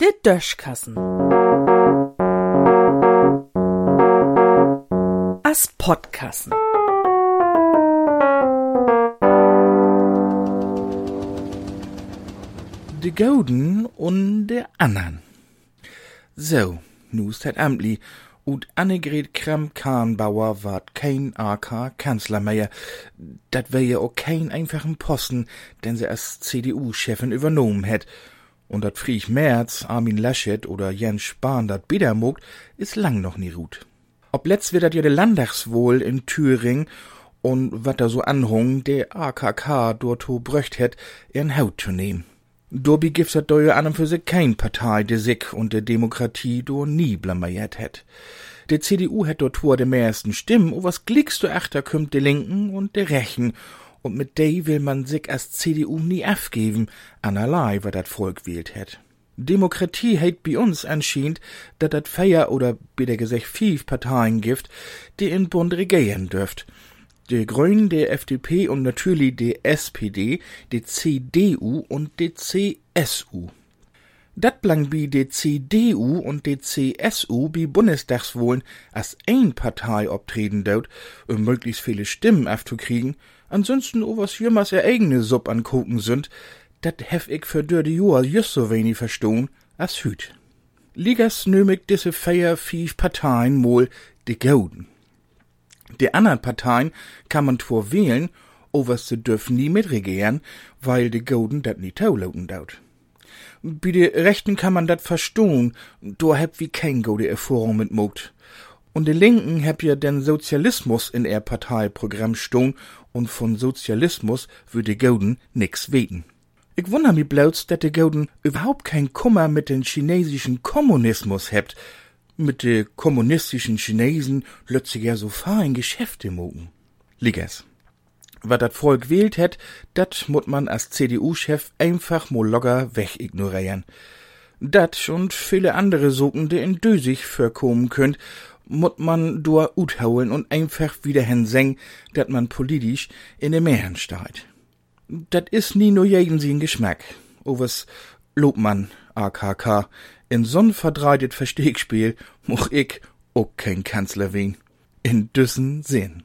Der Döschkassen. As Podkassen. De Gouden und de Annan. So, nu ist het Amtli, und Annegret Kramp-Kahnbauer ward kein AK-Kanzler mehr. Dat wär ja auch kein einfachen Posten, den sie als CDU-Chefin übernommen hätt. Und dat Friech Merz, Armin Laschet oder Jens Spahn dat bieder mogt, is lang noch nie ruht. Ob letzt wird dat ja de Landtagswohl in Thüringen und wat da so anhung, der AKK dort bröcht hätt, ihren Haut zu nehmen. Dobi gibt's dat doje an und für sich kein Partei, de sich und de Demokratie do nie blamiert hätt. De CDU hätt dort vor de meisten Stimmen, o was glickst du achter kümmt de Linken und de Rechen, und mit de will man sich als CDU nie aufgeben, anerlei, wat dat Volk wählt hätt. Demokratie heit bi uns anscheinend, dat dat Feier oder bitte gesagt fief Parteien gibt, die in Bund regieren dürft die Grünen, der FDP und natürlich die SPD, die CDU und die CSU. Dat blang bi die CDU und die CSU bi Bundestagswohlen als ein Partei optreten dort, um möglichst viele Stimmen aufzukriegen, ansonsten o was jümmers ihr eigene Sub angucken sind, dat hef ich für dörde Joa just so wenig verstohn als hüt. Ligas nömig disse feier fief Parteien mol die Gauden. Die anderen Parteien kann man zwar wählen, aber sie dürfen nie mitregieren, weil die Golden dat nie taulauten daut. Bei de Rechten kann man dat verstohn, do heb wie kein gode Erfahrung mit mogt. Und die Linken heb ja den Sozialismus in ihr Parteiprogramm stohn und von Sozialismus würde Golden nix weten. Ich wundere mich bloß, dass die Golden überhaupt kein Kummer mit den chinesischen Kommunismus hebt, mit de kommunistischen Chinesen plötzlich ja so fein Geschäfte mogen. Liggers. Wat dat Volk wählt hätt, dat mut man als CDU-Chef einfach mo logger wegignorieren. Dat und viele andere Socken, die in Dösig verkommen könnt, mut man dur uthauen und einfach wieder hinseng, dat man politisch in de Meeren steht. Dat is nie nur jeden sin Geschmack. O man, AKK, in so'n verdreitet Versteckspiel moch ich auch kein Kanzler wen. In düssen Sinn.